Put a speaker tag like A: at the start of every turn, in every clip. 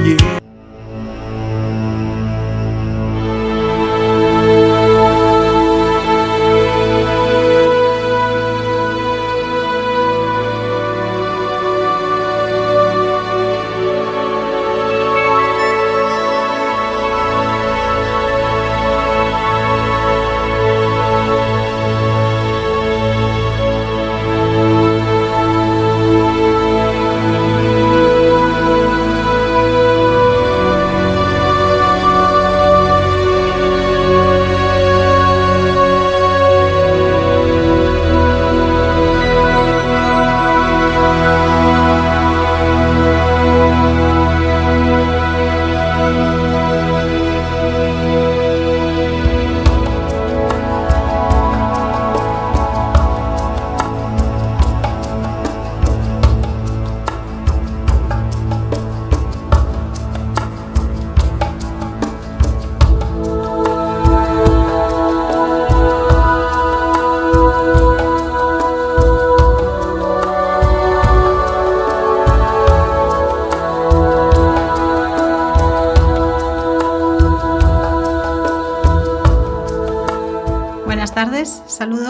A: you.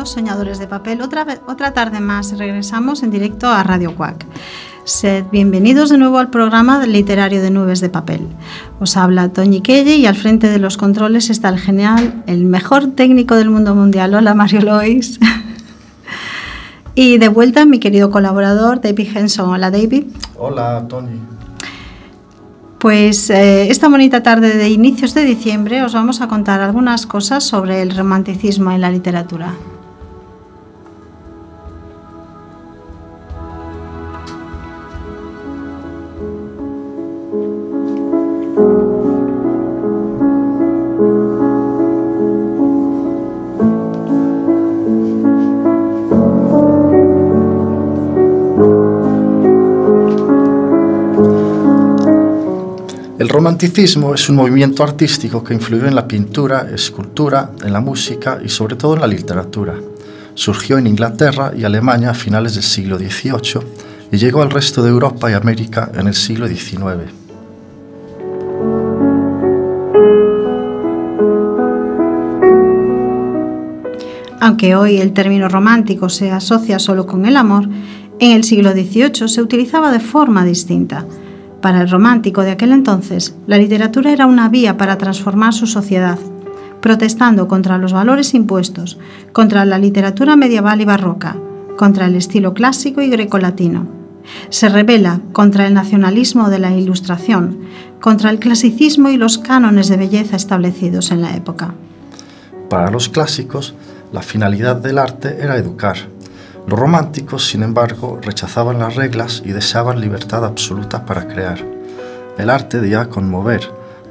A: Soñadores de papel. Otra, otra tarde más regresamos en directo a Radio Cuac. Sed bienvenidos de nuevo al programa literario de Nubes de Papel. Os habla Toñi Kelle y al frente de los controles está el genial, el mejor técnico del mundo mundial. Hola Mario Lois. y de vuelta mi querido colaborador David Henson. Hola David.
B: Hola Tony.
A: Pues eh, esta bonita tarde de inicios de diciembre os vamos a contar algunas cosas sobre el romanticismo en la literatura.
B: Romanticismo es un movimiento artístico que influyó en la pintura, escultura, en la música y sobre todo en la literatura. Surgió en Inglaterra y Alemania a finales del siglo XVIII y llegó al resto de Europa y América en el siglo XIX.
A: Aunque hoy el término romántico se asocia solo con el amor, en el siglo XVIII se utilizaba de forma distinta. Para el romántico de aquel entonces, la literatura era una vía para transformar su sociedad, protestando contra los valores impuestos, contra la literatura medieval y barroca, contra el estilo clásico y grecolatino. Se revela contra el nacionalismo de la Ilustración, contra el clasicismo y los cánones de belleza establecidos en la época.
B: Para los clásicos, la finalidad del arte era educar, los románticos, sin embargo, rechazaban las reglas y deseaban libertad absoluta para crear. El arte debía conmover,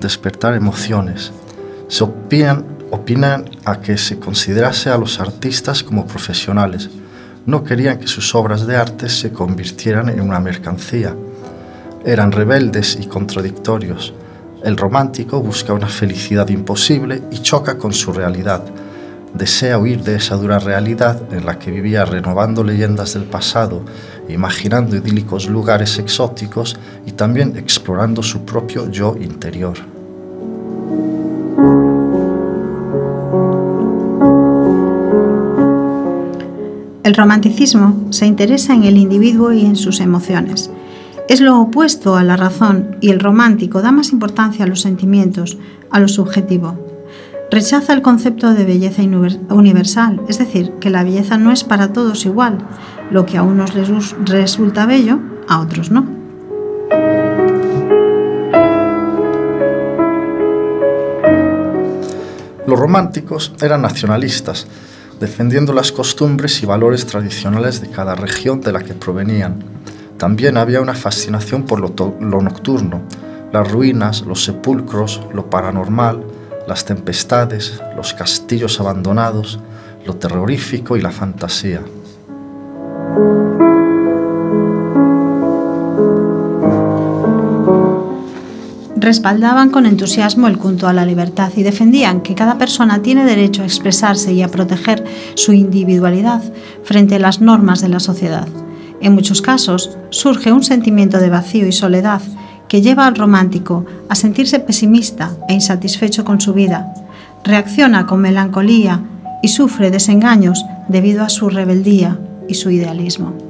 B: despertar emociones. Se opinan, opinan a que se considerase a los artistas como profesionales. No querían que sus obras de arte se convirtieran en una mercancía. Eran rebeldes y contradictorios. El romántico busca una felicidad imposible y choca con su realidad desea huir de esa dura realidad en la que vivía renovando leyendas del pasado, imaginando idílicos lugares exóticos y también explorando su propio yo interior.
A: El romanticismo se interesa en el individuo y en sus emociones. Es lo opuesto a la razón y el romántico da más importancia a los sentimientos, a lo subjetivo. Rechaza el concepto de belleza universal, es decir, que la belleza no es para todos igual. Lo que a unos les resulta bello, a otros no.
B: Los románticos eran nacionalistas, defendiendo las costumbres y valores tradicionales de cada región de la que provenían. También había una fascinación por lo, lo nocturno, las ruinas, los sepulcros, lo paranormal, las tempestades, los castillos abandonados, lo terrorífico y la fantasía.
A: Respaldaban con entusiasmo el culto a la libertad y defendían que cada persona tiene derecho a expresarse y a proteger su individualidad frente a las normas de la sociedad. En muchos casos surge un sentimiento de vacío y soledad que lleva al romántico a sentirse pesimista e insatisfecho con su vida. Reacciona con melancolía y sufre desengaños debido a su rebeldía y su idealismo.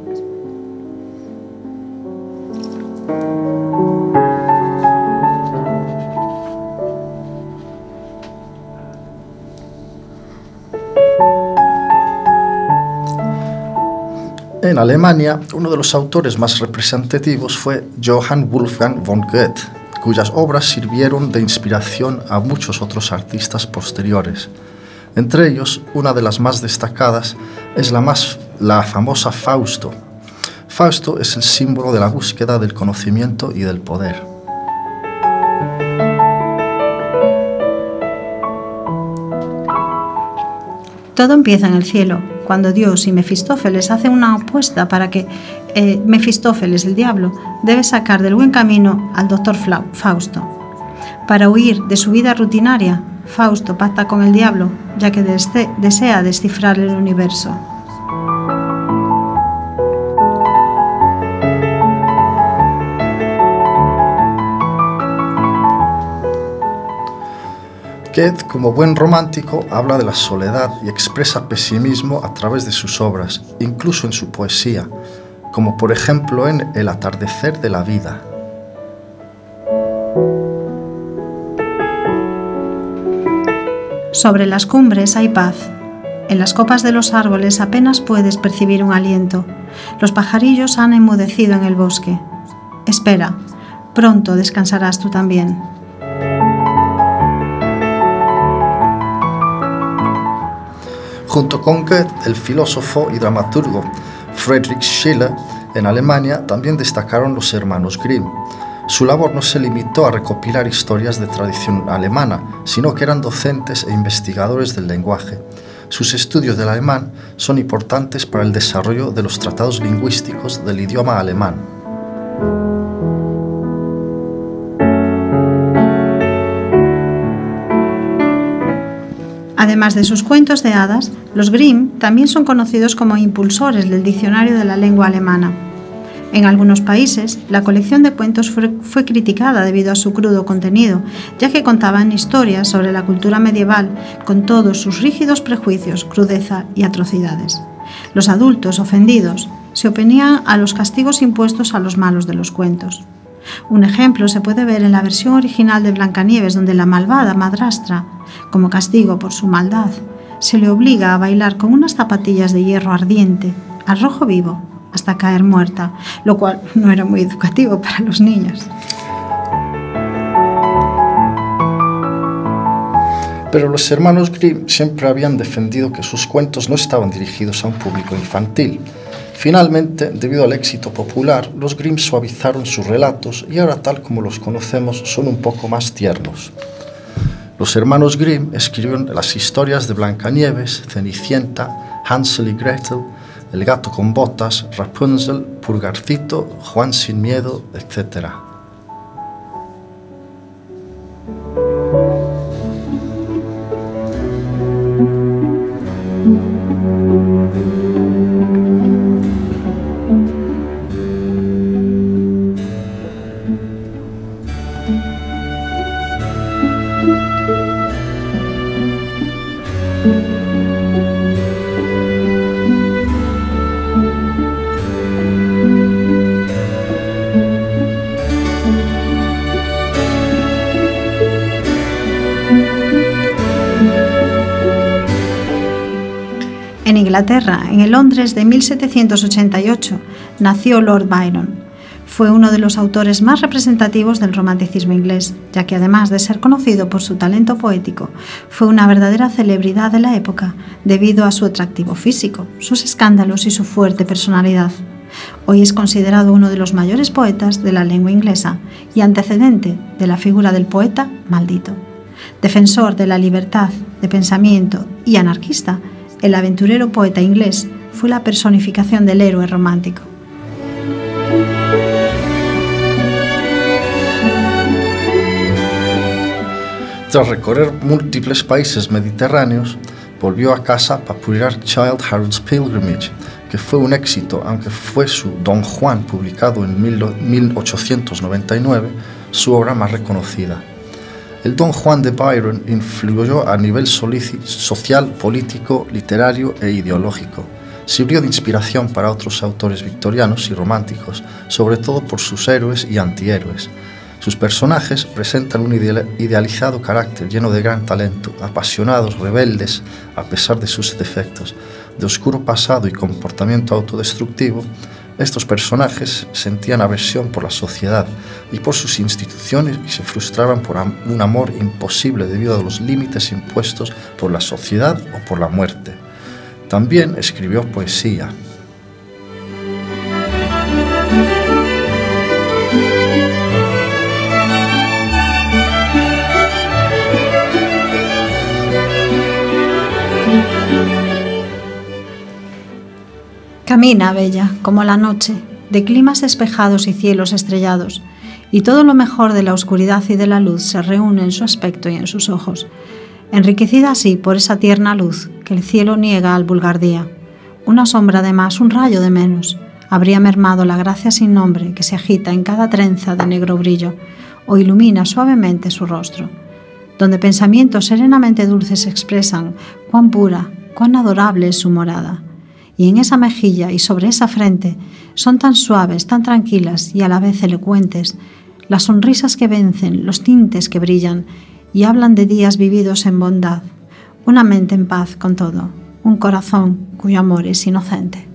B: En Alemania, uno de los autores más representativos fue Johann Wolfgang von Goethe, cuyas obras sirvieron de inspiración a muchos otros artistas posteriores. Entre ellos, una de las más destacadas es la, más, la famosa Fausto. Fausto es el símbolo de la búsqueda del conocimiento y del poder.
A: Todo empieza en el cielo, cuando Dios y Mefistófeles hacen una apuesta para que eh, Mefistófeles, el diablo, debe sacar del buen camino al doctor Fausto. Para huir de su vida rutinaria, Fausto pacta con el diablo, ya que desea descifrar el universo.
B: Goethe, como buen romántico, habla de la soledad y expresa pesimismo a través de sus obras, incluso en su poesía, como por ejemplo en El atardecer de la vida.
A: Sobre las cumbres hay paz. En las copas de los árboles apenas puedes percibir un aliento. Los pajarillos han enmudecido en el bosque. Espera, pronto descansarás tú también.
B: Junto con Goethe, el filósofo y dramaturgo Friedrich Schiller, en Alemania también destacaron los hermanos Grimm. Su labor no se limitó a recopilar historias de tradición alemana, sino que eran docentes e investigadores del lenguaje. Sus estudios del alemán son importantes para el desarrollo de los tratados lingüísticos del idioma alemán.
A: Además de sus cuentos de hadas, los Grimm también son conocidos como impulsores del diccionario de la lengua alemana. En algunos países, la colección de cuentos fue, criticada debido a su crudo contenido, ya que contaban historias sobre la cultura medieval con todos sus rígidos prejuicios, crudeza y atrocidades. Los adultos ofendidos se oponían a los castigos impuestos a los malos de los cuentos. Un ejemplo se puede ver en la versión original de Blancanieves, donde la malvada madrastra, como castigo por su maldad, se le obliga a bailar con unas zapatillas de hierro ardiente, al rojo vivo, hasta caer muerta, lo cual no era muy educativo para los niños.
B: Pero los hermanos Grimm siempre habían defendido que sus cuentos no estaban dirigidos a un público infantil, Finalmente, debido al éxito popular, los Grimm suavizaron sus relatos y ahora tal como los conocemos son un poco más tiernos. Los hermanos Grimm escribieron las historias de Blancanieves, Cenicienta, Hansel y Gretel, El gato con botas, Rapunzel, Purgarcito, Juan sin miedo, etc.
A: En el Londres de 1788, nació Lord Byron. Fue uno de los autores más representativos del romanticismo inglés, ya que además de ser conocido por su talento poético, fue una verdadera celebridad de la época debido a su atractivo físico, sus escándalos y su fuerte personalidad. Hoy es considerado uno de los mayores poetas de la lengua inglesa y antecedente de la figura del poeta maldito. Defensor de la libertad de pensamiento y anarquista, el aventurero poeta inglés fue la personificación del héroe romántico.
B: Tras recorrer múltiples países mediterráneos, volvió a casa para publicar Child Harold's Pilgrimage, que fue un éxito, aunque fue su Don Juan, publicado en 1899, su obra más reconocida. El Don Juan de Byron influyó a nivel social, político, literario e ideológico. Sirvió de inspiración para otros autores victorianos y románticos, sobre todo por sus héroes y antihéroes. Sus personajes presentan un idealizado carácter lleno de gran talento, apasionados, rebeldes, a pesar de sus defectos, de oscuro pasado y comportamiento autodestructivo, estos personajes sentían aversión por la sociedad y por sus instituciones y se frustraban por un amor imposible debido a los límites impuestos por la sociedad o por la muerte. También escribió poesía,
A: Camina, bella, como la noche, de climas despejados y cielos estrellados, y todo lo mejor de la oscuridad y de la luz se reúne en su aspecto y en sus ojos, enriquecida así por esa tierna luz que el cielo niega al vulgar día. Una sombra de más, un rayo de menos, habría mermado la gracia sin nombre que se agita en cada trenza de negro brillo, o ilumina suavemente su rostro, donde pensamientos serenamente dulces expresan cuán pura, cuán adorable es su morada y en esa mejilla y sobre esa frente son tan suaves, tan tranquilas y a la vez elocuentes, las sonrisas que vencen, los tintes que brillan y hablan de días vividos en bondad, una mente en paz con todo, un corazón cuyo amor es inocente.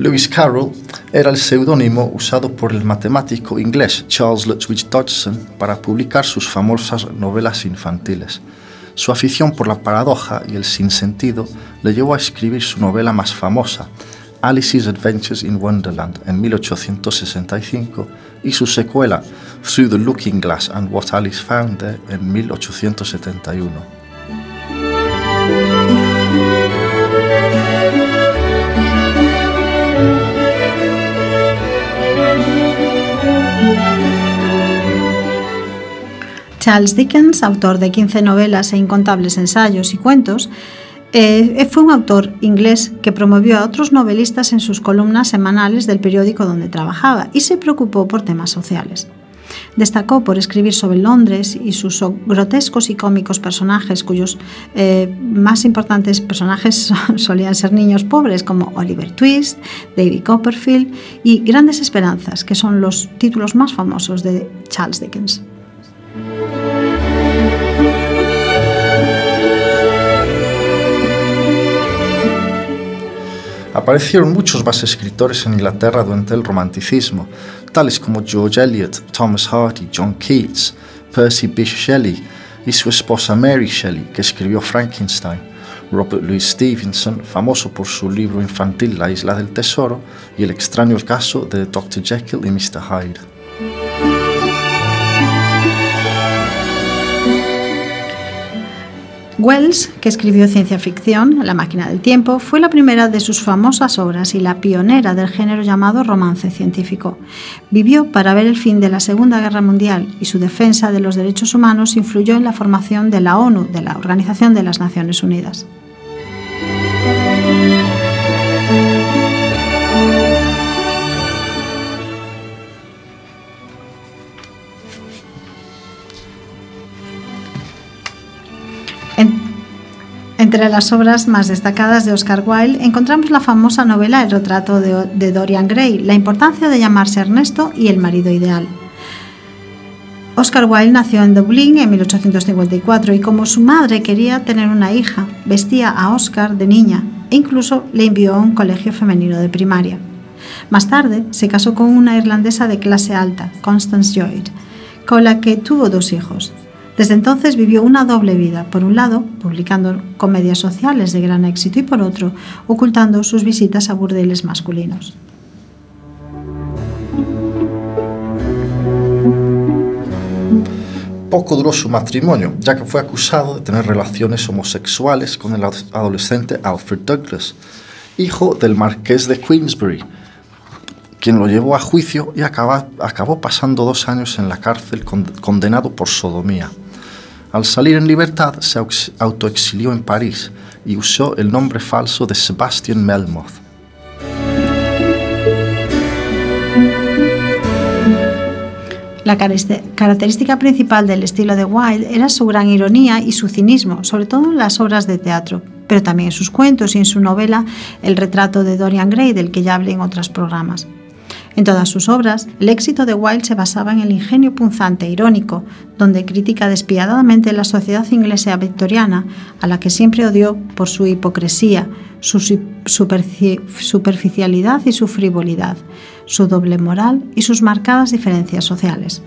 B: Lewis Carroll era el seudónimo usado por el matemático inglés Charles Lutwidge Dodgson para publicar sus famosas novelas infantiles. Su afición por la paradoja y el sinsentido le llevó a escribir su novela más famosa, Alice's Adventures in Wonderland, en 1865, y su secuela, Through the Looking Glass and What Alice Found There, en 1871.
A: Charles Dickens, autor de 15 novelas e incontables ensayos y cuentos, eh, fue un autor inglés que promovió a otros novelistas en sus columnas semanales del periódico donde trabajaba y se preocupó por temas sociales. Destacó por escribir sobre Londres y sus grotescos y cómicos personajes, cuyos eh, más importantes personajes solían ser niños pobres como Oliver Twist, David Copperfield y Grandes Esperanzas, que son los títulos más famosos de Charles Dickens.
B: Aparecieron muchos más escritores en Inglaterra durante el romanticismo, tales como George Eliot, Thomas Hardy, John Keats, Percy Bysshe Shelley y su esposa Mary Shelley, que escribió Frankenstein, Robert Louis Stevenson, famoso por su libro infantil La isla del tesoro, y el extraño caso de Dr. Jekyll y Mr. Hyde.
A: Wells, que escribió ciencia ficción, La máquina del tiempo, fue la primera de sus famosas obras y la pionera del género llamado romance científico. Vivió para ver el fin de la Segunda Guerra Mundial y su defensa de los derechos humanos influyó en la formación de la ONU, de la Organización de las Naciones Unidas. Entre las obras más destacadas de Oscar Wilde encontramos la famosa novela El retrato de, Dorian Gray, la importancia de llamarse Ernesto y el marido ideal. Oscar Wilde nació en Dublín en 1854 y como su madre quería tener una hija, vestía a Oscar de niña e incluso le envió a un colegio femenino de primaria. Más tarde se casó con una irlandesa de clase alta, Constance Lloyd, con la que tuvo dos hijos, desde entonces vivió una doble vida, por un lado, publicando comedias sociales de gran éxito y por otro, ocultando sus visitas a burdeles masculinos.
B: Poco duró su matrimonio, ya que fue acusado de tener relaciones homosexuales con el adolescente Alfred Douglas, hijo del marqués de Queensbury, quien lo llevó a juicio y acabó pasando dos años en la cárcel condenado por sodomía. Al salir en libertad se autoexilió en París y usó el nombre falso de Sebastian Melmoth.
A: La característica principal del estilo de Wilde era su gran ironía y su cinismo, sobre todo en las obras de teatro, pero también en sus cuentos y en su novela El retrato de Dorian Gray, del que ya hablé en otros programas. En todas sus obras, el éxito de Wilde se basaba en el ingenio punzante e irónico, donde critica despiadadamente la sociedad inglesa victoriana, a la que siempre odió por su hipocresía, su superficialidad y su frivolidad, su doble moral y sus marcadas diferencias sociales.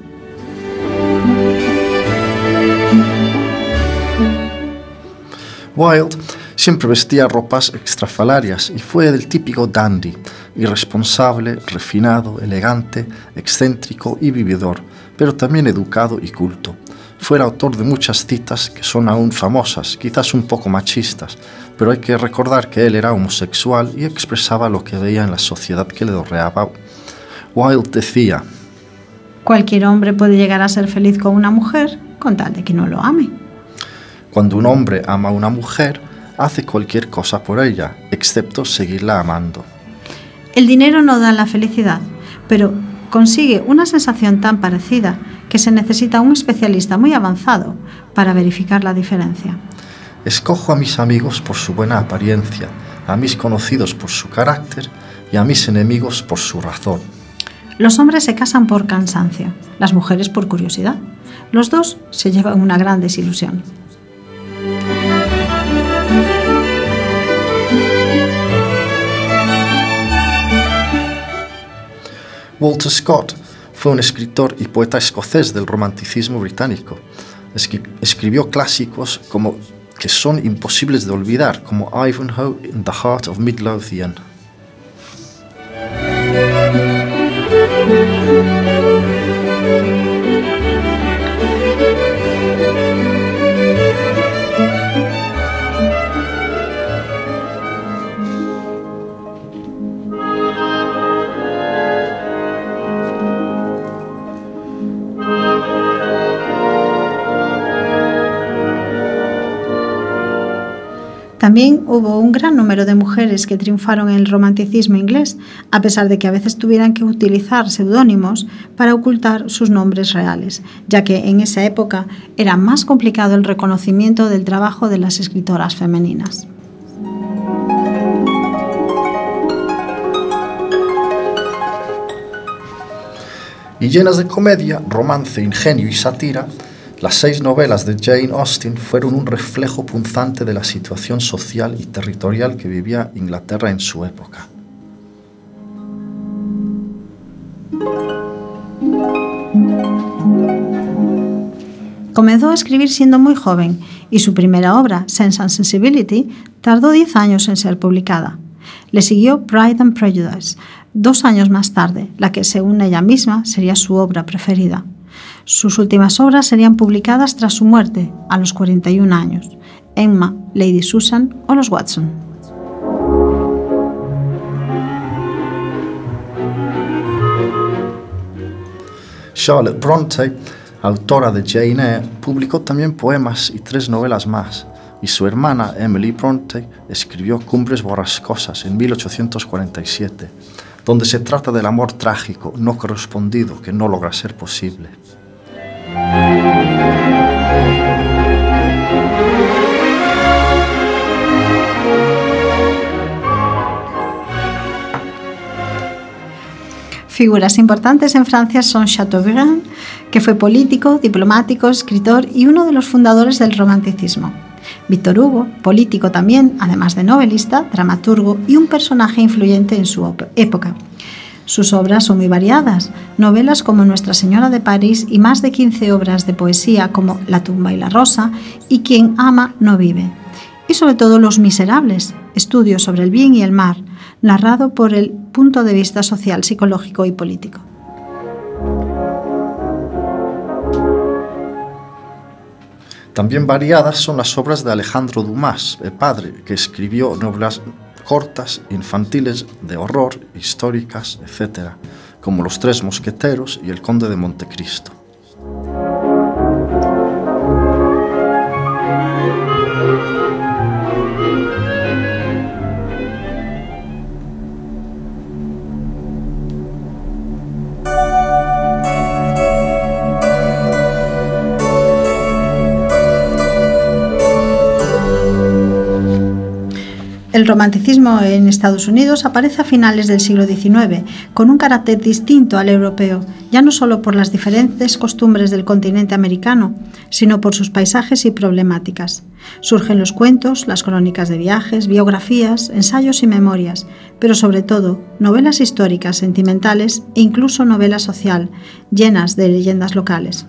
B: Wilde siempre vestía ropas extrafalarias y fue del típico dandy, irresponsable, refinado, elegante, excéntrico y vividor, pero también educado y culto. Fue el autor de muchas citas que son aún famosas, quizás un poco machistas, pero hay que recordar que él era homosexual y expresaba lo que veía en la sociedad que le rodeaba. Wilde decía,
A: Cualquier hombre puede llegar a ser feliz con una mujer con tal de que no lo ame.
B: Cuando un hombre ama a una mujer, hace cualquier cosa por ella, excepto seguirla amando.
A: El dinero no da la felicidad, pero consigue una sensación tan parecida que se necesita un especialista muy avanzado para verificar la diferencia.
B: Escojo a mis amigos por su buena apariencia, a mis conocidos por su carácter y a mis enemigos por su razón.
A: Los hombres se casan por cansancio, las mujeres por curiosidad. Los dos se llevan una gran desilusión.
B: Walter Scott fue un escritor y poeta escocés del romanticismo británico. Escribió clásicos como que son imposibles de olvidar, como Ivanhoe in the Heart of Midlothian.
A: También hubo un gran número de mujeres que triunfaron en el romanticismo inglés, a pesar de que a veces tuvieran que utilizar seudónimos para ocultar sus nombres reales, ya que en esa época era más complicado el reconocimiento del trabajo de las escritoras femeninas.
B: Y llenas de comedia, romance, ingenio y sátira, las seis novelas de Jane Austen fueron un reflejo punzante de la situación social y territorial que vivía Inglaterra en su época.
A: Comenzó a escribir siendo muy joven y su primera obra, Sense and Sensibility, tardó diez años en ser publicada. Le siguió Pride and Prejudice, dos años más tarde, la que según ella misma sería su obra preferida. Sus últimas obras serían publicadas tras su muerte, a los 41 años, Emma, Lady Susan o Los Watson.
B: Charlotte Bronte, autora de Jane Eyre, publicó también poemas y tres novelas más, y su hermana Emily Bronte escribió Cumbres Borrascosas en 1847, donde se trata del amor trágico no correspondido que no logra ser posible.
A: Figuras importantes en Francia son Chateaubriand, que fue político, diplomático, escritor y uno de los fundadores del romanticismo. Víctor Hugo, político también, además de novelista, dramaturgo y un personaje influyente en su época. Sus obras son muy variadas, novelas como Nuestra Señora de París y más de 15 obras de poesía como La tumba y la rosa y Quien ama no vive. Y sobre todo Los Miserables, estudio sobre el bien y el mal, narrado por el punto de vista social, psicológico y político.
B: También variadas son las obras de Alejandro Dumas, el padre, que escribió novelas cortas, infantiles, de horror, históricas, etc., como Los Tres Mosqueteros y El Conde de Montecristo.
A: El romanticismo en Estados Unidos aparece a finales del siglo XIX, con un carácter distinto al europeo, ya no solo por las diferentes costumbres del continente americano, sino por sus paisajes y problemáticas. Surgen los cuentos, las crónicas de viajes, biografías, ensayos y memorias, pero sobre todo novelas históricas, sentimentales e incluso novela social, llenas de leyendas locales.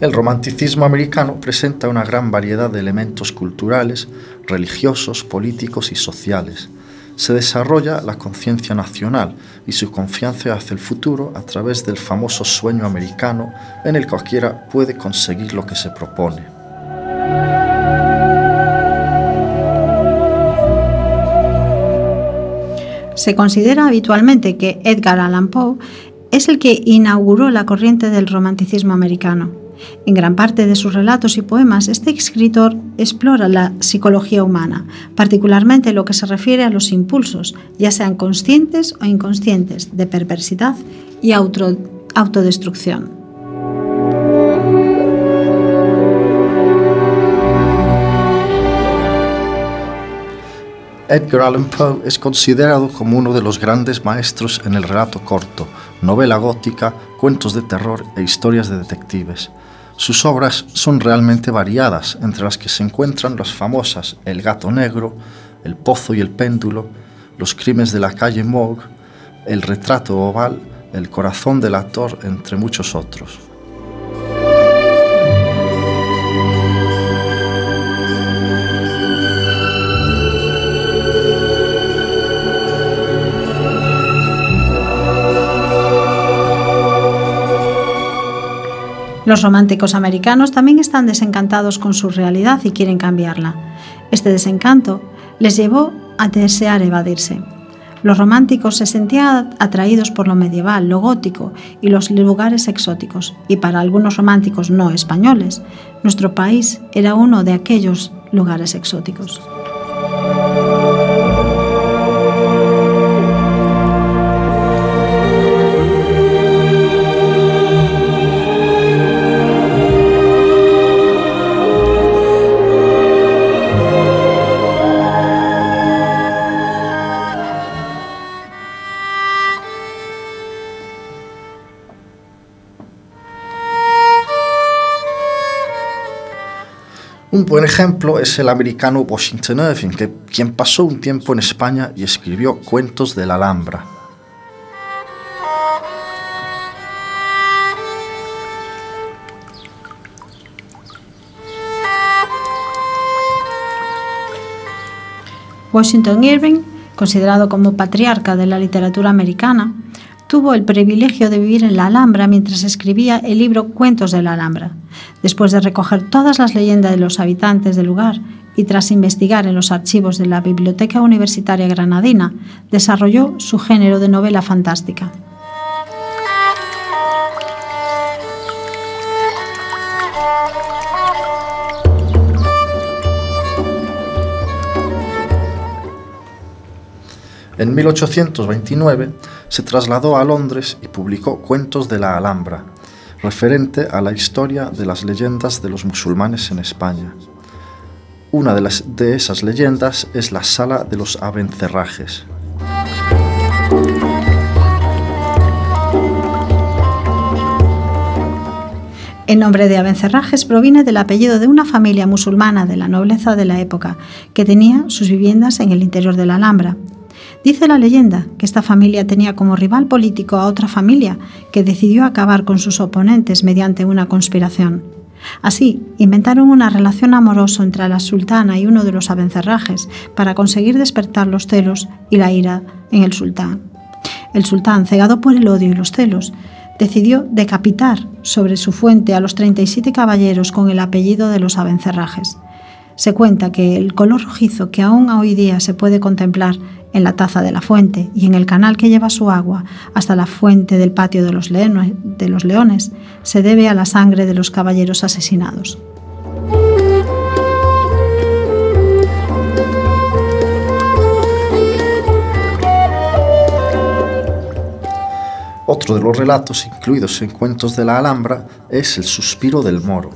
B: El romanticismo americano presenta una gran variedad de elementos culturales, religiosos, políticos y sociales. Se desarrolla la conciencia nacional y su confianza hacia el futuro a través del famoso sueño americano en el cualquiera puede conseguir lo que se propone.
A: Se considera habitualmente que Edgar Allan Poe es el que inauguró la corriente del romanticismo americano. En gran parte de sus relatos y poemas, este escritor explora la psicología humana, particularmente lo que se refiere a los impulsos, ya sean conscientes o inconscientes, de perversidad y autodestrucción.
B: Edgar Allan Poe es considerado como uno de los grandes maestros en el relato corto, novela gótica, cuentos de terror e historias de detectives. Sus obras son realmente variadas, entre las que se encuentran las famosas El gato negro, El pozo y el péndulo, Los crímenes de la calle Mogue, El retrato oval, El corazón del actor, entre muchos otros.
A: Los románticos americanos también están desencantados con su realidad y quieren cambiarla. Este desencanto les llevó a desear evadirse. Los románticos se sentían atraídos por lo medieval, lo gótico y los lugares exóticos, y para algunos románticos no españoles, nuestro país era uno de aquellos lugares exóticos.
B: Un buen ejemplo es el americano Washington Irving, que, quien pasó un tiempo en España y escribió cuentos de la Alhambra.
A: Washington Irving, considerado como patriarca de la literatura americana, tuvo el privilegio de vivir en la Alhambra mientras escribía el libro Cuentos de la Alhambra. Después de recoger todas las leyendas de los habitantes del lugar y tras investigar en los archivos de la Biblioteca Universitaria Granadina, desarrolló su género de novela fantástica.
B: En 1829 se trasladó a Londres y publicó Cuentos de la Alhambra, referente a la historia de las leyendas de los musulmanes en España. Una de, esas leyendas es la Sala de los Abencerrajes.
A: El nombre de Abencerrajes proviene del apellido de una familia musulmana de la nobleza de la época, que tenía sus viviendas en el interior de la Alhambra, Dice la leyenda que esta familia tenía como rival político a otra familia que decidió acabar con sus oponentes mediante una conspiración. Así, inventaron una relación amorosa entre la sultana y uno de los abencerrajes para conseguir despertar los celos y la ira en el sultán. El sultán, cegado por el odio y los celos, decidió decapitar sobre su fuente a los 37 caballeros con el apellido de los abencerrajes. Se cuenta que el color rojizo que aún hoy día se puede contemplar en la taza de la fuente y en el canal que lleva su agua hasta la fuente del patio de los, leones, se debe a la sangre de los caballeros asesinados.
B: Otro de los relatos incluidos en Cuentos de la Alhambra es El suspiro del moro,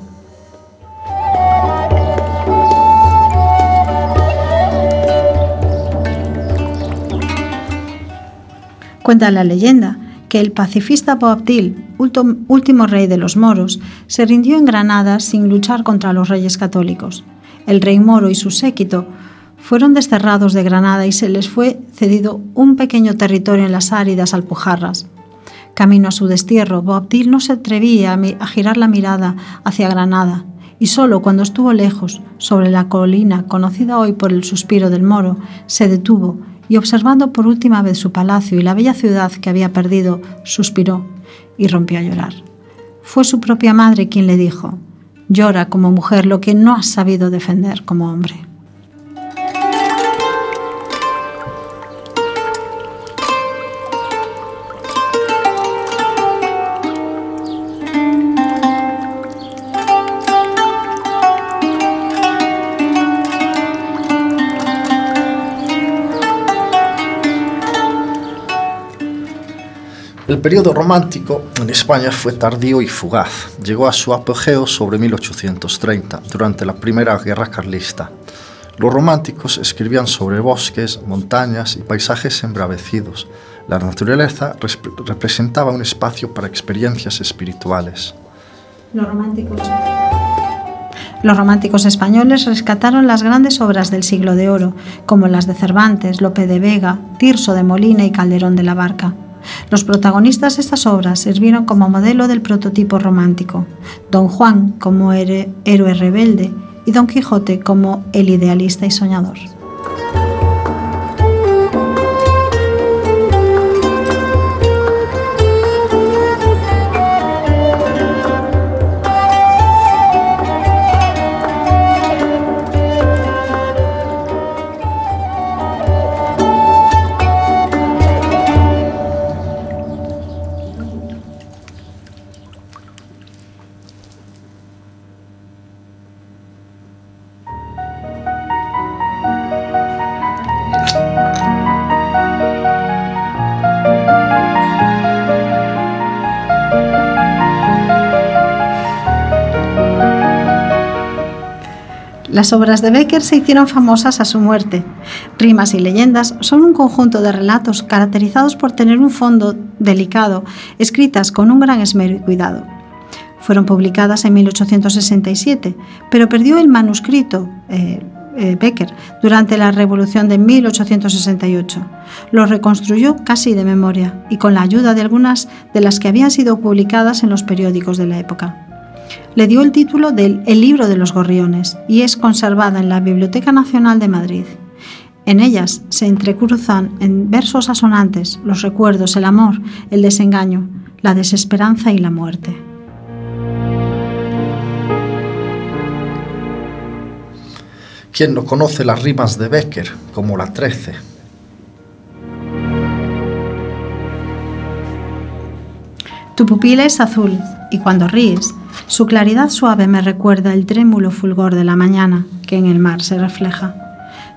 A: Cuenta la leyenda que el pacifista Boabdil, último rey de los moros, se rindió en Granada sin luchar contra los reyes católicos. El rey moro y su séquito fueron desterrados de Granada y se les fue cedido un pequeño territorio en las áridas Alpujarras. Camino a su destierro, Boabdil no se atrevía a girar la mirada hacia Granada y solo cuando estuvo lejos, sobre la colina conocida hoy por el suspiro del moro, se detuvo y observando por última vez su palacio y la bella ciudad que había perdido, suspiró y rompió a llorar. Fue su propia madre quien le dijo, llora como mujer lo que no has sabido defender como hombre.
B: El periodo romántico en España fue tardío y fugaz. Llegó a su apogeo sobre 1830, durante la Primera Guerra Carlista. Los románticos escribían sobre bosques, montañas y paisajes embravecidos. La naturaleza representaba un espacio para experiencias espirituales.
A: Los románticos españoles rescataron las grandes obras del siglo de oro, como las de Cervantes, Lope de Vega, Tirso de Molina y Calderón de la Barca. Los protagonistas de estas obras sirvieron como modelo del prototipo romántico, Don Juan como héroe rebelde y Don Quijote como el idealista y soñador. Las obras de Becker se hicieron famosas a su muerte. Rimas y leyendas son un conjunto de relatos caracterizados por tener un fondo delicado, escritas con un gran esmero y cuidado. Fueron publicadas en 1867, pero perdió el manuscrito eh, eh, Becker durante la Revolución de 1868. Lo reconstruyó casi de memoria y con la ayuda de algunas de las que habían sido publicadas en los periódicos de la época le dio el título del El libro de los gorriones y es conservada en la Biblioteca Nacional de Madrid. En ellas se entrecruzan en versos asonantes los recuerdos, el amor, el desengaño, la desesperanza y la muerte.
B: ¿Quién no conoce las rimas de Becker, como la 13?
A: Tu pupila es azul y cuando ríes su claridad suave me recuerda el trémulo fulgor de la mañana que en el mar se refleja.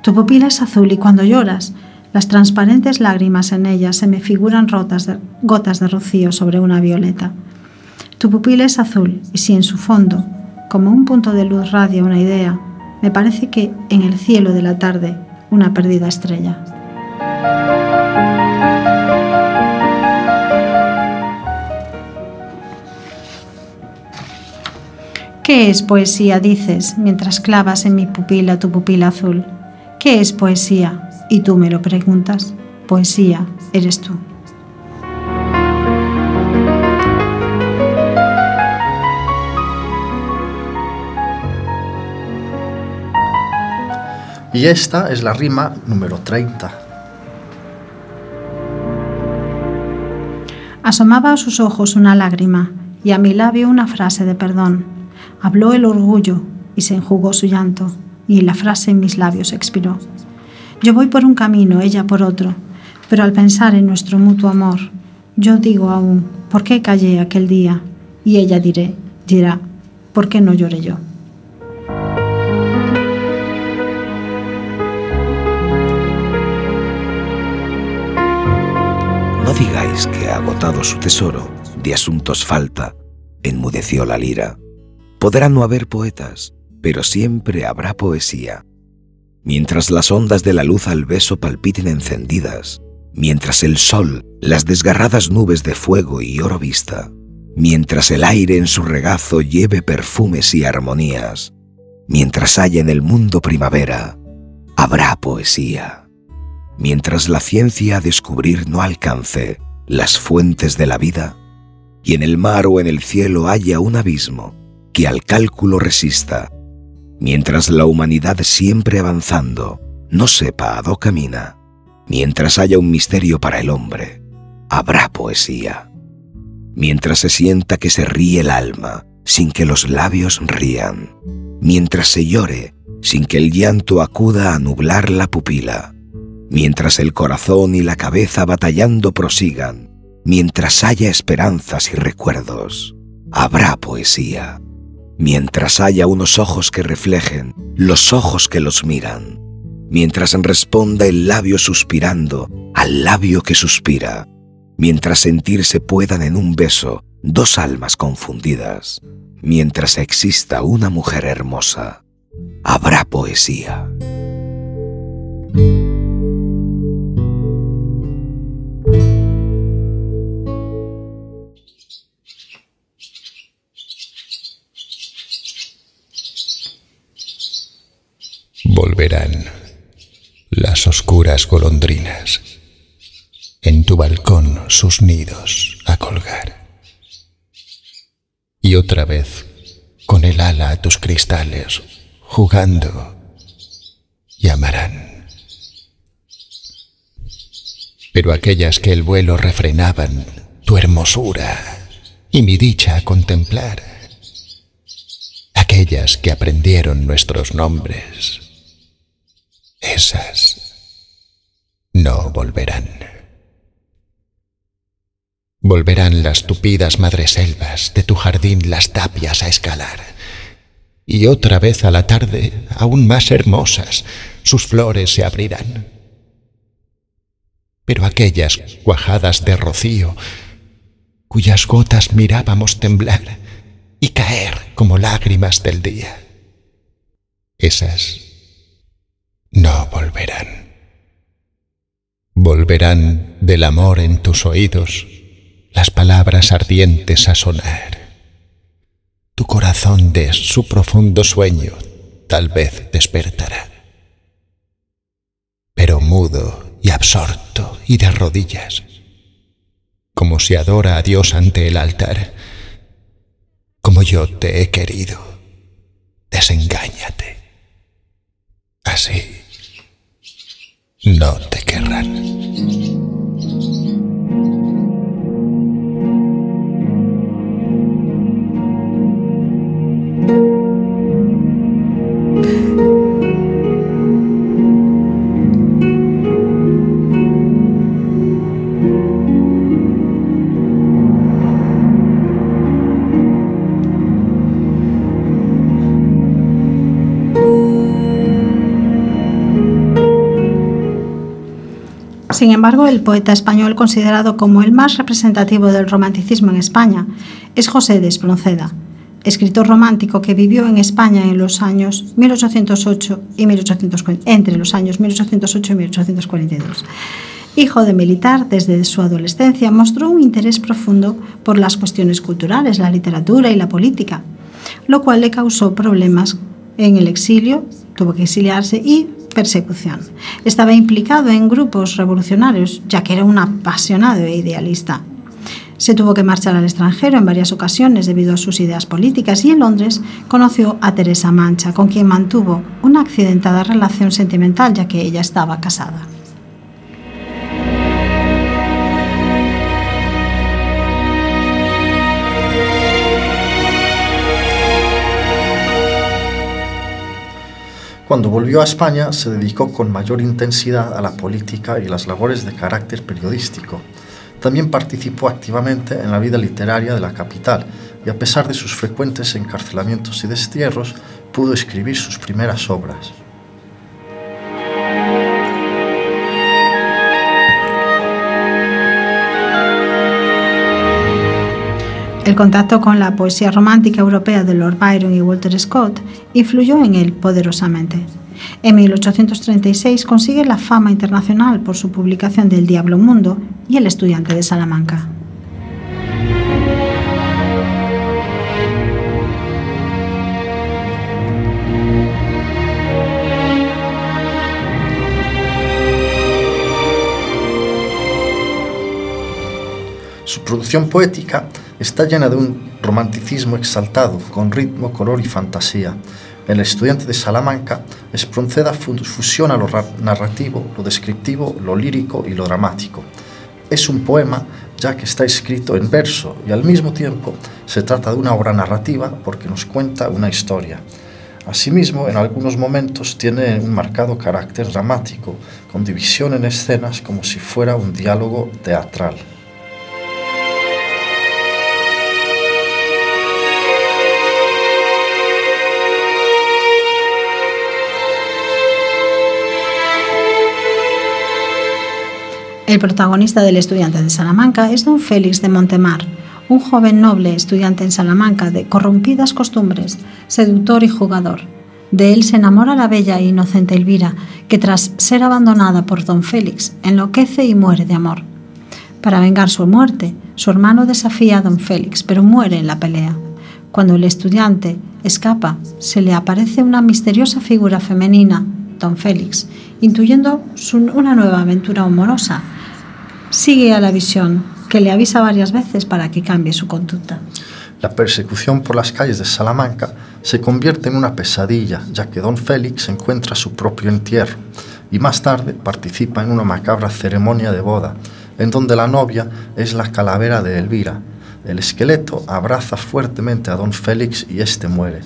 A: Tu pupila es azul y cuando lloras, las transparentes lágrimas en ella se me figuran rotas gotas de rocío sobre una violeta. Tu pupila es azul y si en su fondo, como un punto de luz radia una idea, me parece que en el cielo de la tarde una perdida estrella. ¿Qué es poesía? dices, mientras clavas en mi pupila tu pupila azul. ¿Qué es poesía? Y tú me lo preguntas. Poesía eres tú.
B: Y esta es la rima número 30.
A: Asomaba a sus ojos una lágrima y a mi labio una frase de perdón Habló el orgullo y se enjugó su llanto, y la frase en mis labios expiró. Yo voy por un camino, ella por otro, pero al pensar en nuestro mutuo amor, yo digo aún, ¿por qué callé aquel día? Y ella diré, dirá, ¿por qué no lloré yo?
C: No digáis que ha agotado su tesoro, de asuntos falta, enmudeció la lira. Podrán no haber poetas, pero siempre habrá poesía. Mientras las ondas de la luz al beso palpiten encendidas, mientras el sol las desgarradas nubes de fuego y oro vista, mientras el aire en su regazo lleve perfumes y armonías, mientras haya en el mundo primavera, habrá poesía. Mientras la ciencia a descubrir no alcance las fuentes de la vida, y en el mar o en el cielo haya un abismo que al cálculo resista, mientras la humanidad siempre avanzando no sepa a dónde camina, mientras haya un misterio para el hombre, habrá poesía. Mientras se sienta que se ríe el alma sin que los labios rían, mientras se llore sin que el llanto acuda a nublar la pupila, mientras el corazón y la cabeza batallando prosigan, mientras haya esperanzas y recuerdos, habrá poesía. Mientras haya unos ojos que reflejen los ojos que los miran, mientras responda el labio suspirando al labio que suspira, mientras sentirse puedan en un beso dos almas confundidas, mientras exista una mujer hermosa, habrá poesía.
D: Volverán las oscuras golondrinas en tu balcón sus nidos a colgar. Y otra vez, con el ala a tus cristales, jugando, llamarán. Pero aquellas que el vuelo refrenaban, tu hermosura y mi dicha a contemplar, aquellas que aprendieron nuestros nombres, esas no volverán. Volverán las tupidas madreselvas de tu jardín las tapias a escalar. Y otra vez a la tarde, aún más hermosas, sus flores se abrirán. Pero aquellas cuajadas de rocío, cuyas gotas mirábamos temblar y caer como lágrimas del día, esas no volverán. Volverán del amor en tus oídos las palabras ardientes a sonar. Tu corazón de su profundo sueño tal vez despertará. Pero mudo y absorto y de rodillas, como si adora a Dios ante el altar, como yo te he querido, desengáñate. Así no te querrán.
A: Sin embargo, el poeta español considerado como el más representativo del romanticismo en España es José de Espronceda, escritor romántico que vivió en España en los años 1808 y 1840, entre los años 1808 y 1842. Hijo de militar, desde su adolescencia mostró un interés profundo por las cuestiones culturales, la literatura y la política, lo cual le causó problemas en el exilio, tuvo que exiliarse y persecución. Estaba implicado en grupos revolucionarios, ya que era un apasionado e idealista. Se tuvo que marchar al extranjero en varias ocasiones debido a sus ideas políticas y en Londres conoció a Teresa Mancha, con quien mantuvo una accidentada relación sentimental ya que ella estaba casada.
B: Cuando volvió a España se dedicó con mayor intensidad a la política y las labores de carácter periodístico. También participó activamente en la vida literaria de la capital y a pesar de sus frecuentes encarcelamientos y destierros, pudo escribir sus primeras obras.
A: El contacto con la poesía romántica europea de Lord Byron y Walter Scott influyó en él poderosamente. En 1836 consigue la fama internacional por su publicación del Diablo Mundo y El estudiante de Salamanca.
B: Su producción poética está llena de un romanticismo exaltado, con ritmo, color y fantasía. El estudiante de Salamanca, Espronceda fusiona lo narrativo, lo descriptivo, lo lírico y lo dramático. Es un poema ya que está escrito en verso y al mismo tiempo se trata de una obra narrativa porque nos cuenta una historia. Asimismo, en algunos momentos tiene un marcado carácter dramático, con división en escenas como si fuera un diálogo teatral.
A: El protagonista del estudiante de Salamanca es don Félix de Montemar, un joven noble estudiante en Salamanca de corrompidas costumbres, seductor y jugador. De él se enamora la bella e inocente Elvira, que tras ser abandonada por don Félix, enloquece y muere de amor. Para vengar su muerte, su hermano desafía a don Félix, pero muere en la pelea. Cuando el estudiante escapa, se le aparece una misteriosa figura femenina, don Félix, intuyendo una nueva aventura amorosa sigue a la visión, que le avisa varias veces para que cambie su conducta.
B: La persecución por las calles de Salamanca se convierte en una pesadilla, ya que don Félix encuentra su propio entierro y más tarde participa en una macabra ceremonia de boda, en donde la novia es la calavera de Elvira. El esqueleto abraza fuertemente a don Félix y éste muere.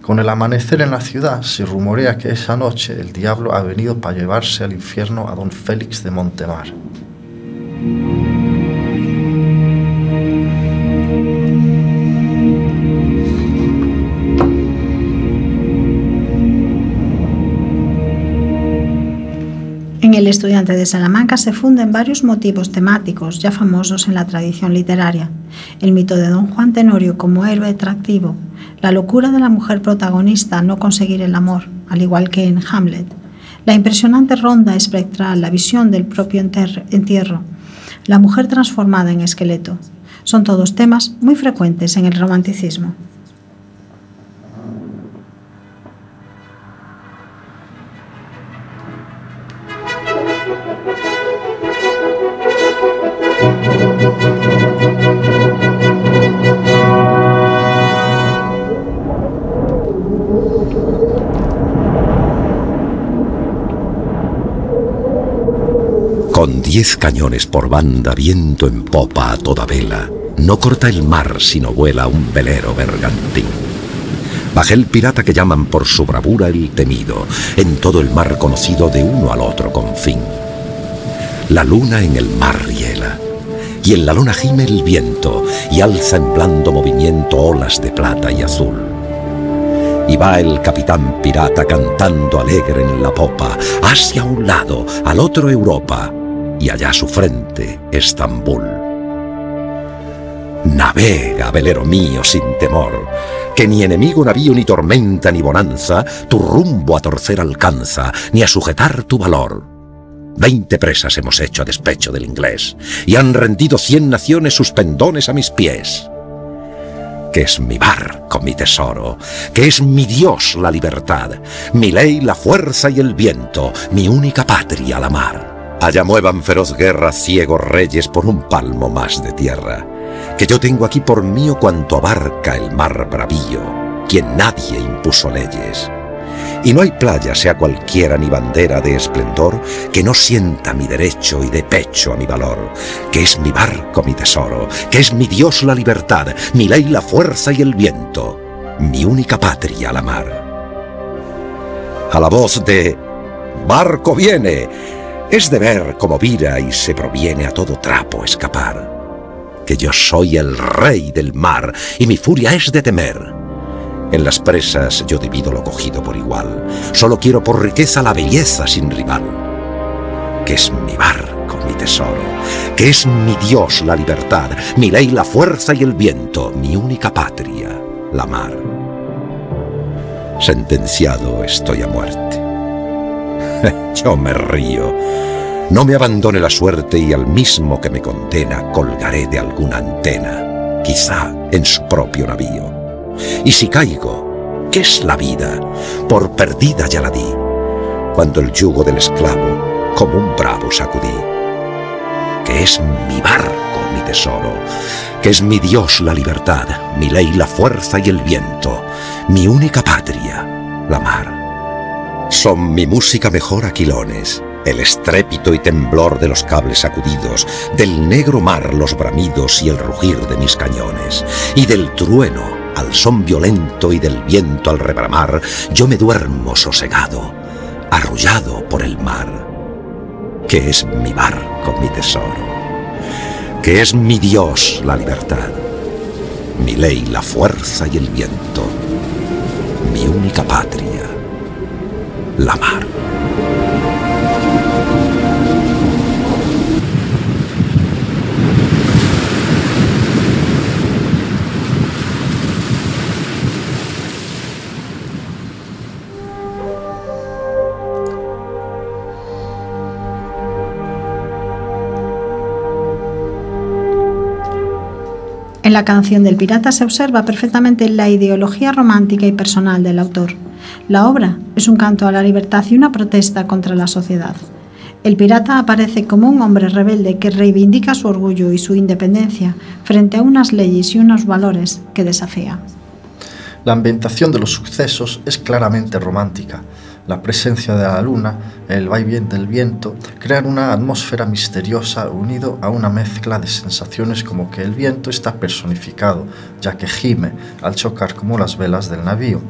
B: Con el amanecer en la ciudad se rumorea que esa noche el diablo ha venido para llevarse al infierno a don Félix de Montemar.
A: En el estudiante de Salamanca se funden varios motivos temáticos ya famosos en la tradición literaria. El mito de Don Juan Tenorio como héroe atractivo, la locura de la mujer protagonista no conseguir el amor, al igual que en Hamlet, la impresionante ronda espectral, la visión del propio entierro, la mujer transformada en esqueleto. Son todos temas muy frecuentes en el romanticismo.
E: Cañones por banda, viento en popa a toda vela, no corta el mar sino vuela un velero bergantín. Baja el pirata que llaman por su bravura el temido, en todo el mar conocido de uno al otro confín. La luna en el mar riela, y en la luna gime el viento, y alza en blando movimiento olas de plata y azul. Y va el capitán pirata cantando alegre en la popa, hacia un lado, al otro Europa, y allá su frente, Estambul. Navega, velero mío, sin temor, que ni enemigo navío, ni tormenta, ni bonanza, tu rumbo a torcer alcanza, ni a sujetar tu valor. Veinte presas hemos hecho a despecho del inglés, y han rendido cien naciones sus pendones a mis pies. Que es mi barco, mi tesoro, que es mi Dios la libertad, mi ley la fuerza y el viento, mi única patria la mar. Allá muevan feroz guerra ciegos reyes por un palmo más de tierra. que yo tengo aquí por mío cuanto abarca el mar bravío, quien nadie impuso leyes. Y no hay playa, sea cualquiera ni bandera de esplendor, que no sienta mi derecho y de pecho a mi valor, que es mi barco mi tesoro, que es mi Dios la libertad, mi ley la fuerza y el viento, mi única patria la mar. A la voz de Barco viene, es de ver cómo vira y se proviene a todo trapo escapar, que yo soy el rey del mar y mi furia es de temer en las presas yo divido lo cogido por igual. Solo quiero por riqueza la belleza sin rival. Que es mi barco, mi tesoro. Que es mi Dios la libertad. Mi ley la fuerza y el viento. Mi única patria, la mar. Sentenciado estoy a muerte. Yo me río. No me abandone la suerte y al mismo que me condena colgaré de alguna antena, quizá en su propio navío y si caigo, ¿qué es la vida? Por perdida ya la di, cuando el yugo del esclavo como un bravo sacudí. Que es mi barco, mi tesoro, que es mi Dios la libertad, mi ley la fuerza y el viento, mi única patria, la mar. Son mi música mejor aquilones, el estrépito y temblor de los cables sacudidos, del negro mar los bramidos y el rugir de mis cañones, y del trueno al son violento y del viento al rebramar, yo me duermo sosegado, arrullado por el mar, que es mi barco, mi tesoro, que es mi Dios la libertad, mi ley la fuerza y el viento, mi única patria, la mar.
A: En la canción del pirata se observa perfectamente la ideología romántica y personal del autor. La obra es un canto a la libertad y una protesta contra la sociedad. El pirata aparece como un hombre rebelde que reivindica su orgullo y su independencia frente a unas leyes y unos valores que desafía.
B: La ambientación de los sucesos es claramente romántica, la presencia de la luna, el vaivén del viento, crean una atmósfera misteriosa unido a una mezcla de sensaciones como que el viento está personificado, ya que gime al chocar como las velas del navío.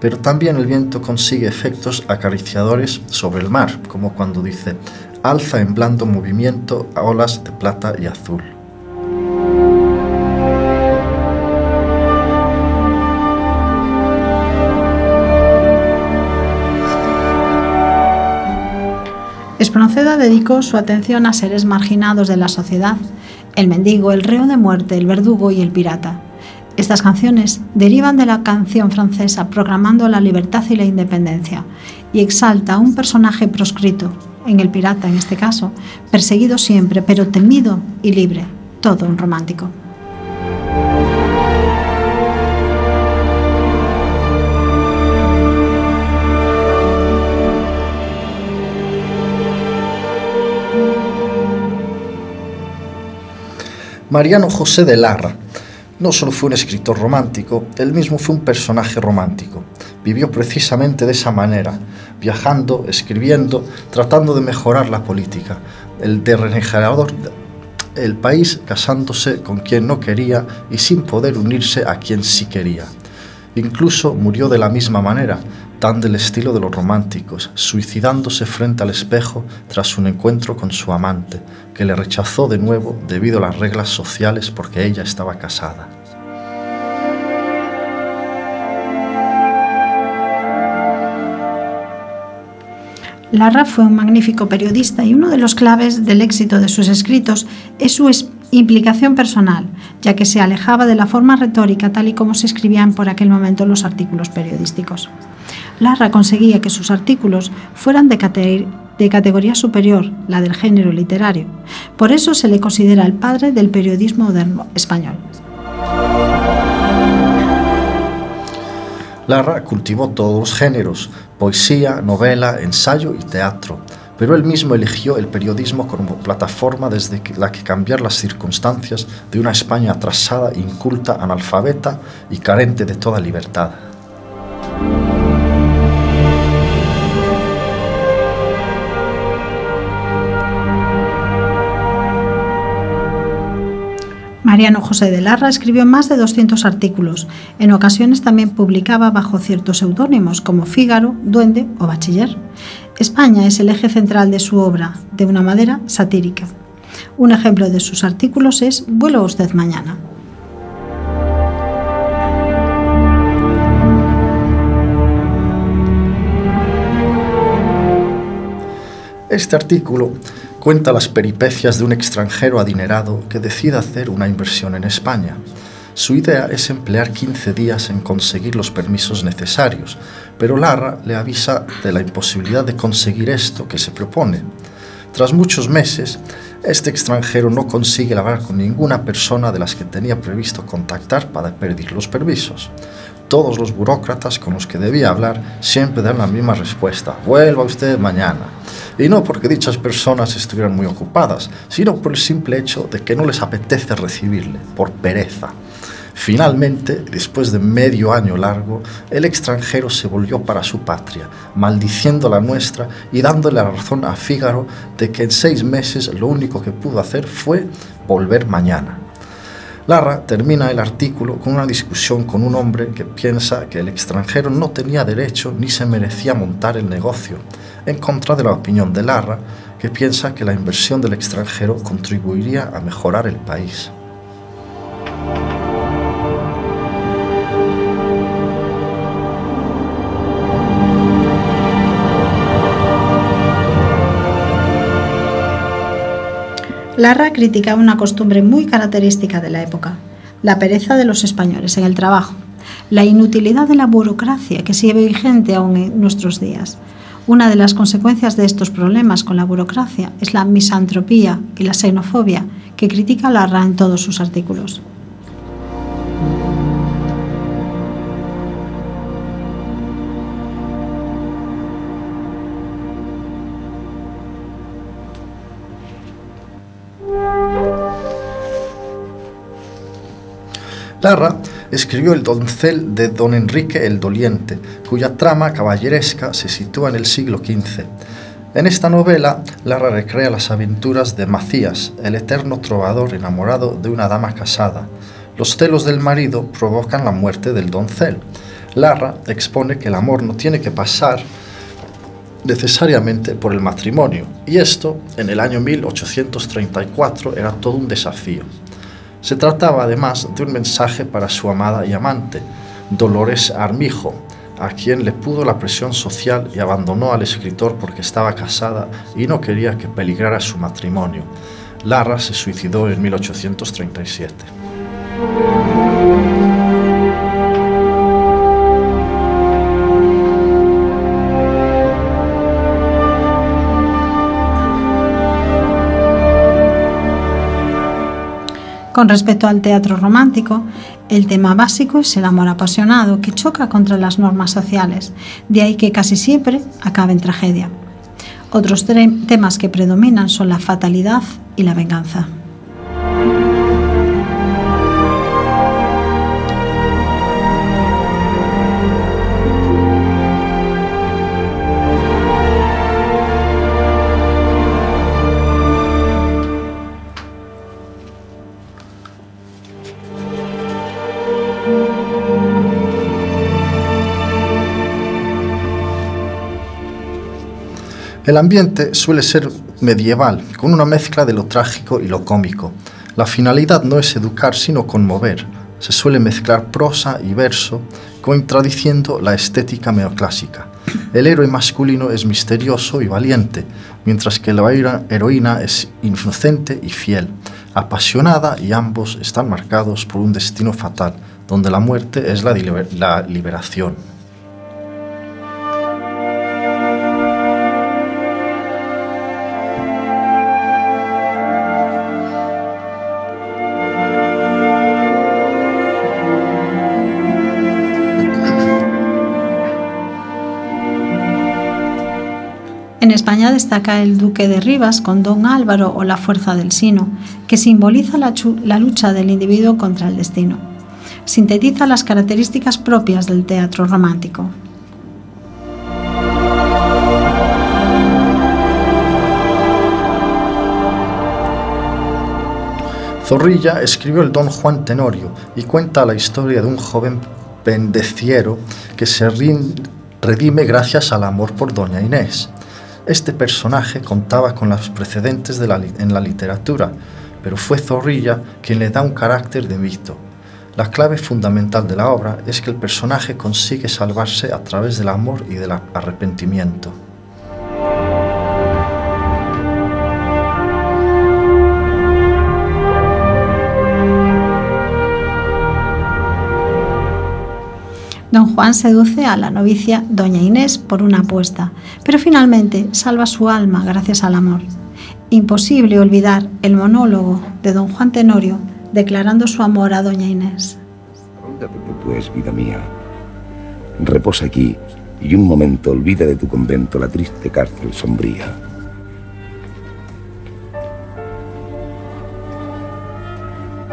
B: Pero también el viento consigue efectos acariciadores sobre el mar, como cuando dice, alza en blando movimiento a olas de plata y azul.
A: Espronceda dedicó su atención a seres marginados de la sociedad, el mendigo, el reo de muerte, el verdugo y el pirata. Estas canciones derivan de la canción francesa Proclamando la libertad y la independencia y exalta a un personaje proscrito, en el pirata en este caso, perseguido siempre, pero temido y libre, todo un romántico.
B: Mariano José de Larra no solo fue un escritor romántico, él mismo fue un personaje romántico. Vivió precisamente de esa manera, viajando, escribiendo, tratando de mejorar la política. El derregenerador el país casándose con quien no quería y sin poder unirse a quien sí quería. Incluso murió de la misma manera, tan del estilo de los románticos, suicidándose frente al espejo tras un encuentro con su amante, que le rechazó de nuevo debido a las reglas sociales porque ella estaba casada.
A: Larra fue un magnífico periodista y uno de los claves del éxito de sus escritos es su implicación personal, ya que se alejaba de la forma retórica tal y como se escribían por aquel momento los artículos periodísticos. Larra conseguía que sus artículos fueran de, categoría superior, la del género literario. Por eso se le considera el padre del periodismo moderno español.
B: Larra cultivó todos los géneros, poesía, novela, ensayo y teatro. pero él mismo eligió el periodismo como plataforma desde la que cambiar las circunstancias de una España atrasada, inculta, analfabeta y carente de toda libertad.
A: Mariano José de Larra escribió más de 200 artículos. En ocasiones también publicaba bajo ciertos seudónimos como Fígaro, Duende o Bachiller. España es el eje central de su obra, de una manera satírica. Un ejemplo de sus artículos es Vuelo usted mañana.
B: Este artículo cuenta las peripecias de un extranjero adinerado que decide hacer una inversión en España. Su idea es emplear 15 días en conseguir los permisos necesarios, pero Larra le avisa de la imposibilidad de conseguir esto que se propone. Tras muchos meses, este extranjero no consigue hablar con ninguna persona de las que tenía previsto contactar para pedir los permisos. Todos los burócratas con los que debía hablar siempre dan la misma respuesta, vuelva usted mañana. Y no porque dichas personas estuvieran muy ocupadas, sino por el simple hecho de que no les apetece recibirle, por pereza. Finalmente, después de medio año largo, el extranjero se volvió para su patria, maldiciendo la nuestra y dándole la razón a Fígaro de que en seis meses lo único que pudo hacer fue volver mañana. Larra termina el artículo con una discusión con un hombre que piensa que el extranjero no tenía derecho ni se merecía montar el negocio, en contra de la opinión de Larra, que piensa que la inversión del extranjero contribuiría a mejorar el país.
A: Larra criticaba una costumbre muy característica de la época, la pereza de los españoles en el trabajo, la inutilidad de la burocracia que sigue vigente aún en nuestros días. Una de las consecuencias de estos problemas con la burocracia es la misantropía y la xenofobia que critica Larra en todos sus artículos.
B: Larra escribió El doncel de don Enrique el Doliente, cuya trama caballeresca se sitúa en el siglo XV. En esta novela, Larra recrea las aventuras de Macías, el eterno trovador enamorado de una dama casada. Los celos del marido provocan la muerte del doncel. Larra expone que el amor no tiene que pasar necesariamente por el matrimonio, y esto, en el año 1834, era todo un desafío. Se trataba además de un mensaje para su amada y amante, Dolores Armijo, a quien le pudo la presión social y abandonó al escritor porque estaba casada y no quería que peligrara su matrimonio. Larra se suicidó en 1837.
A: Con respecto al teatro romántico, el tema básico es el amor apasionado que choca contra las normas sociales, de ahí que casi siempre acabe en tragedia. Otros temas que predominan son la fatalidad y la venganza.
B: El ambiente suele ser medieval, con una mezcla de lo trágico y lo cómico. La finalidad no es educar, sino conmover. Se suele mezclar prosa y verso, contradiciendo la estética neoclásica. El héroe masculino es misterioso y valiente, mientras que la heroína es inocente y fiel, apasionada y ambos están marcados por un destino fatal, donde la muerte es la, la liberación.
A: Destaca el Duque de Rivas con Don Álvaro o La Fuerza del Sino, que simboliza la, la lucha del individuo contra el destino. Sintetiza las características propias del teatro romántico.
B: Zorrilla escribió el Don Juan Tenorio y cuenta la historia de un joven pendeciero que se redime gracias al amor por Doña Inés. Este personaje contaba con los precedentes en la literatura, pero fue Zorrilla quien le da un carácter de mito. La clave fundamental de la obra es que el personaje consigue salvarse a través del amor y del arrepentimiento.
A: Don Juan seduce a la novicia Doña Inés por una apuesta, pero finalmente salva su alma gracias al amor. Imposible olvidar el monólogo de Don Juan Tenorio declarando su amor a Doña Inés.
F: pues, vida mía. Reposa aquí y un momento olvida de tu convento la triste cárcel sombría.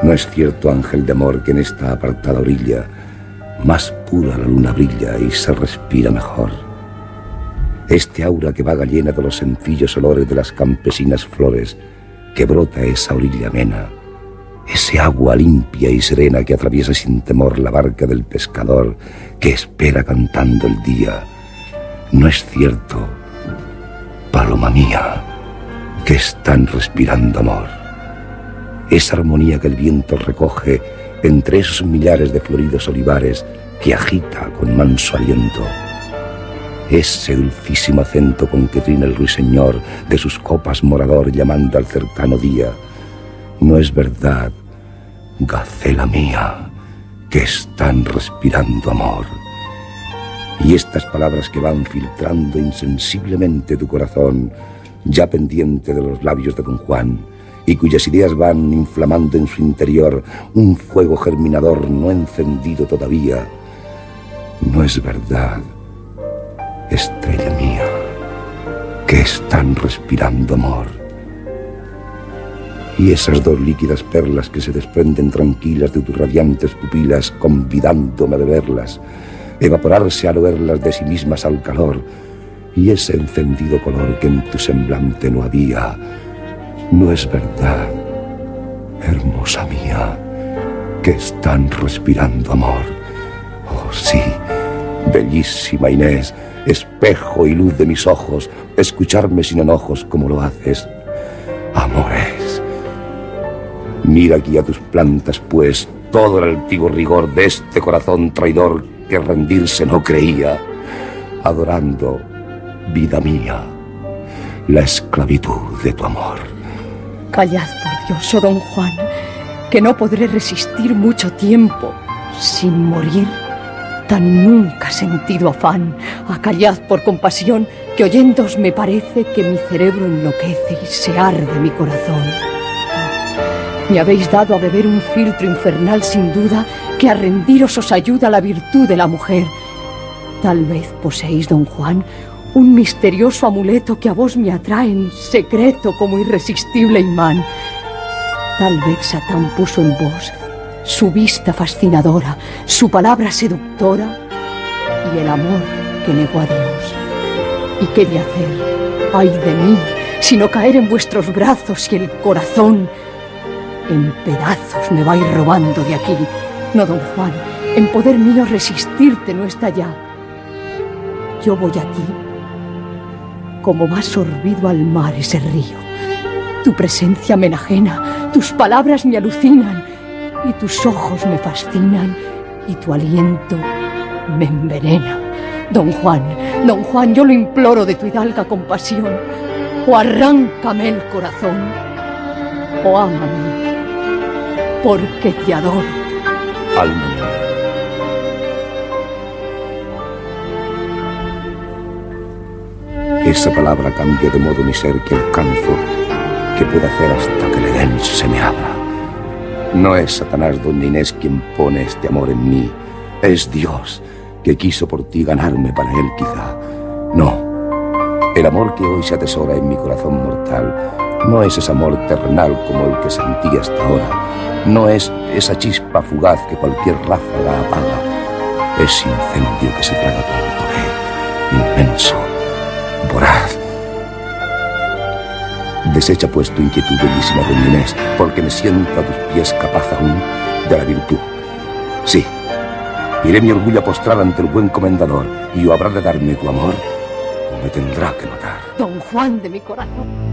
F: No es cierto, ángel de amor, que en esta apartada orilla más pura la luna brilla y se respira mejor. Este aura que vaga llena de los sencillos olores de las campesinas flores, que brota esa orilla amena, ese agua limpia y serena que atraviesa sin temor la barca del pescador que espera cantando el día, no es cierto, paloma mía, que están respirando amor. Esa armonía que el viento recoge entre esos millares de floridos olivares que agita con manso aliento. Ese dulcísimo acento con que trina el ruiseñor de sus copas morador llamando al cercano día. No es verdad, gacela mía, que están respirando amor. Y estas palabras que van filtrando insensiblemente tu corazón, ya pendiente de los labios de don Juan, y cuyas ideas van inflamando en su interior un fuego germinador no encendido todavía. No es verdad, estrella mía, que están respirando amor. Y esas dos líquidas perlas que se desprenden tranquilas de tus radiantes pupilas, convidándome a beberlas, evaporarse al verlas de sí mismas al calor, y ese encendido color que en tu semblante no había, no es verdad, hermosa mía, que están respirando amor. Oh, sí, bellísima Inés, espejo y luz de mis ojos, escucharme sin enojos como lo haces. Amores. Mira aquí a tus plantas, pues, todo el antiguo rigor de este corazón traidor que rendirse no creía, adorando, vida mía, la esclavitud de tu amor.
G: Callad, por Dios, oh don Juan, que no podré resistir mucho tiempo sin morir. Tan nunca sentido afán. Acallad por compasión, que oyéndoos me parece que mi cerebro enloquece y se arde mi corazón. Me habéis dado a beber un filtro infernal sin duda que a rendiros os ayuda la virtud de la mujer. Tal vez poseéis, don Juan, un misterioso amuleto que a vos me atrae en secreto como irresistible imán. Tal vez Satán puso en vos su vista fascinadora, su palabra seductora y el amor que negó a Dios. ¿Y qué de hacer? Ay de mí, sino caer en vuestros brazos y el corazón en pedazos me vais robando de aquí. No, don Juan, en poder mío resistirte no está ya. Yo voy a ti como va sorbido al mar ese río. Tu presencia me enajena, tus palabras me alucinan, y tus ojos me fascinan, y tu aliento me envenena. Don Juan, don Juan, yo lo imploro de tu hidalga compasión, o arráncame el corazón, o ámame, porque te adoro.
F: Alma Esa palabra cambia de modo mi ser que alcanzo, que pueda hacer hasta que el Edén se me abra. No es Satanás, doña Inés, quien pone este amor en mí. Es Dios, que quiso por ti ganarme para él quizá. No, El amor que hoy se atesora en mi corazón mortal no es ese amor terrenal como el que sentí hasta ahora, no es esa chispa fugaz que cualquier ráfaga apaga, es incendio que se traga todo, eh, inmenso, Desecha pues tu inquietud, bellísima don Inés, porque me siento a tus pies capaz aún de la virtud. Sí, iré mi orgullo a postrar ante el buen comendador y o habrá de darme tu amor o me tendrá que matar.
G: Don Juan de mi corazón.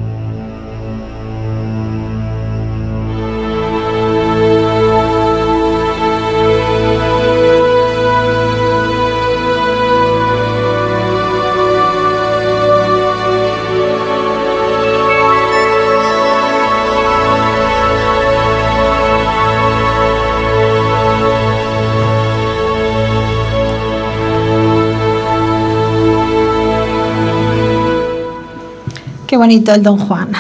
A: Bonito el Don Juan.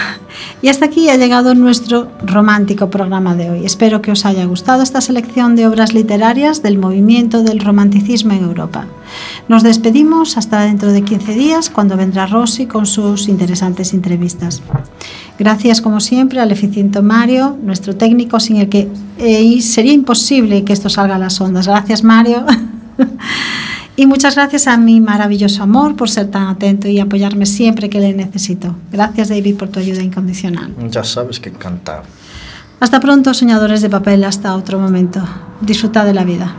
A: Y hasta aquí ha llegado nuestro romántico programa de hoy. Espero que os haya gustado esta selección de obras literarias del movimiento del romanticismo en Europa. Nos despedimos hasta dentro de 15 días cuando vendrá Rosy con sus interesantes entrevistas. Gracias como siempre al eficiente Mario, nuestro técnico sin el que eh, sería imposible que esto salga a las ondas. Gracias Mario. Y muchas gracias a mi maravilloso amor por ser tan atento y apoyarme siempre que le necesito. Gracias David por tu ayuda incondicional.
B: Ya sabes que encantado.
A: Hasta pronto, soñadores de papel, hasta otro momento. Disfruta de la vida.